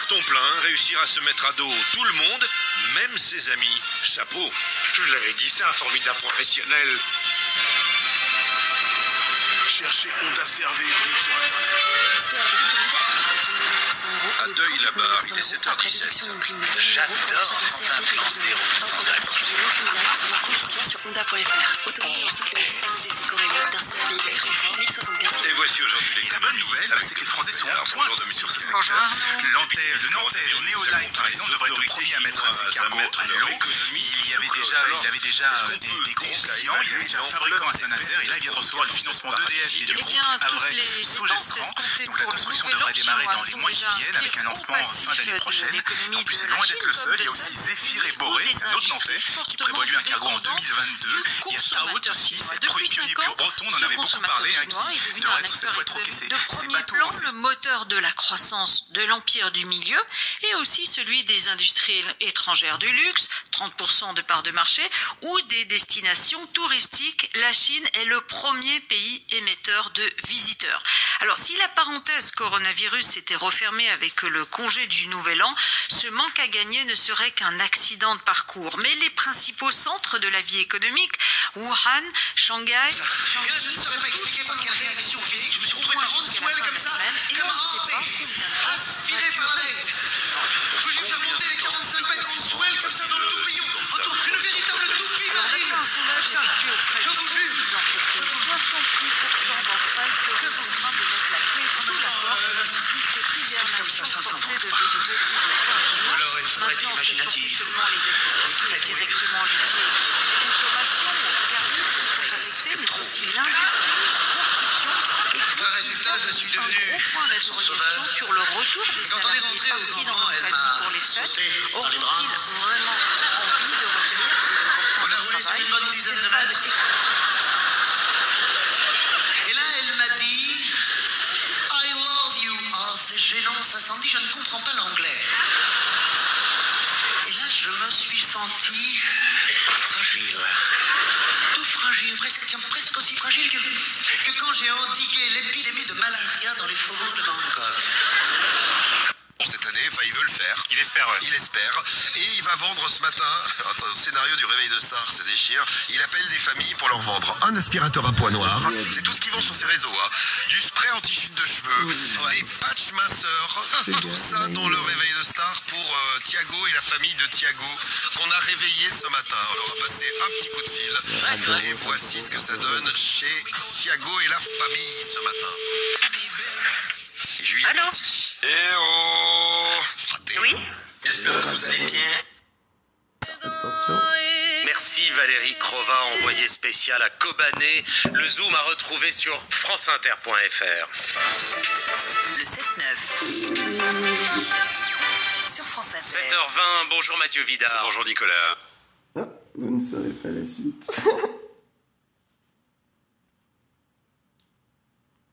carton plein, réussir à se mettre à dos tout le monde, même ses amis. Chapeau. Je vous l'avais dit, c'est un formidable professionnel. Cherchez Honda CRV hybride sur Internet. À Deuil-la-Barre, il est 7h17. J'adore quand un plan se déroule sans sur honda.fr. Et sécurité, des d'un CRV hybride confort, 1075 Et voici aujourd'hui les Et la bonne nouvelle, c'est que les Français sont en pointe. Sur ce secteur. Le Nantais, le Néoline, par exemple, devrait être le premier à mettre ses cargos à l'eau. Il y avait déjà, il avait déjà des, des gros clients, il y avait déjà un fabricant à Saint-Nazaire, recevoir le financement d'EDF et du Eh groupe dépenses Sogestran. Donc la construction devrait démarrer dans les mois qui viennent, avec un lancement en fin d'année de prochaine. En plus, c'est loin d'être le seul, il y a aussi Zéphyr et Boré, c'est un autre Nantais, qui prévoit lui un cargo en fortement 2022. Il y a consommateurs aussi, c'est le premier pionnier breton, on en avait beaucoup parlé, hein, qui devenu devrait être cette fois. C'est de c'est premier bateau, plan, c'est- le moteur de la croissance de l'empire du milieu et aussi celui des industries étrangères du luxe, 30% de part de marché, ou des destinations touristiques. La Chine est le premier pays émetteur de visiteurs. Alors, si la parenthèse coronavirus s'était refermée avec le congé du Nouvel An, ce manque à gagner ne serait qu'un accident de parcours. Mais les principaux centres de la vie économique, Wuhan, Shanghai, Et là, je ne saurais pas expliquer par quelle réaction physique je me suis retrouvé par en swell comme ça, comme un aspiré par la tête. Alors, il faudrait être imaginatif. directement consommation, aux affectés, mais aussi l'industrie, la résultat, je suis devenu sauveur. sur le retour des Quand on est rentré au partis dans grand leur elle m'a sauté dans les bras. de revenir On a roulé sur une bonne dizaine de mètres. Et là, elle m'a dit I love you. Oh, c'est gênant, ça s'en dit, je ne comprends pas l'anglais. Et là, je me fragile. Tout fragile, presque, tiens, presque aussi fragile que, que quand j'ai endigué l'épidémie de malaria dans les faubourgs de Bangkok. Cette année, enfin, il veut le faire. Il espère, ouais. Il espère. Et il va vendre ce matin, attends, le scénario du réveil de star, ça déchire. Il appelle des familles pour leur vendre un aspirateur à poids noir. C'est tout ce qu'ils vendent sur ses réseaux. hein. Du spray anti-chute de cheveux, des patchs minceurs. Tout ça dans le réveil de Thiago et la famille de Thiago qu'on a réveillé ce matin. On leur a passé un petit coup de fil. Et voici ce que ça donne chez Thiago et la famille ce matin. Et Julie est partie. Eh oh Fraté. Oui J'espère que vous allez bien. Merci Valérie Crova, envoyé spécial à Kobané. Le Zoom a retrouvé sur franceinter.fr. Le 7-9. Sur France Inter. 7h20, bonjour Mathieu Vidard. Bonjour Nicolas. Ah, vous ne savez pas la suite.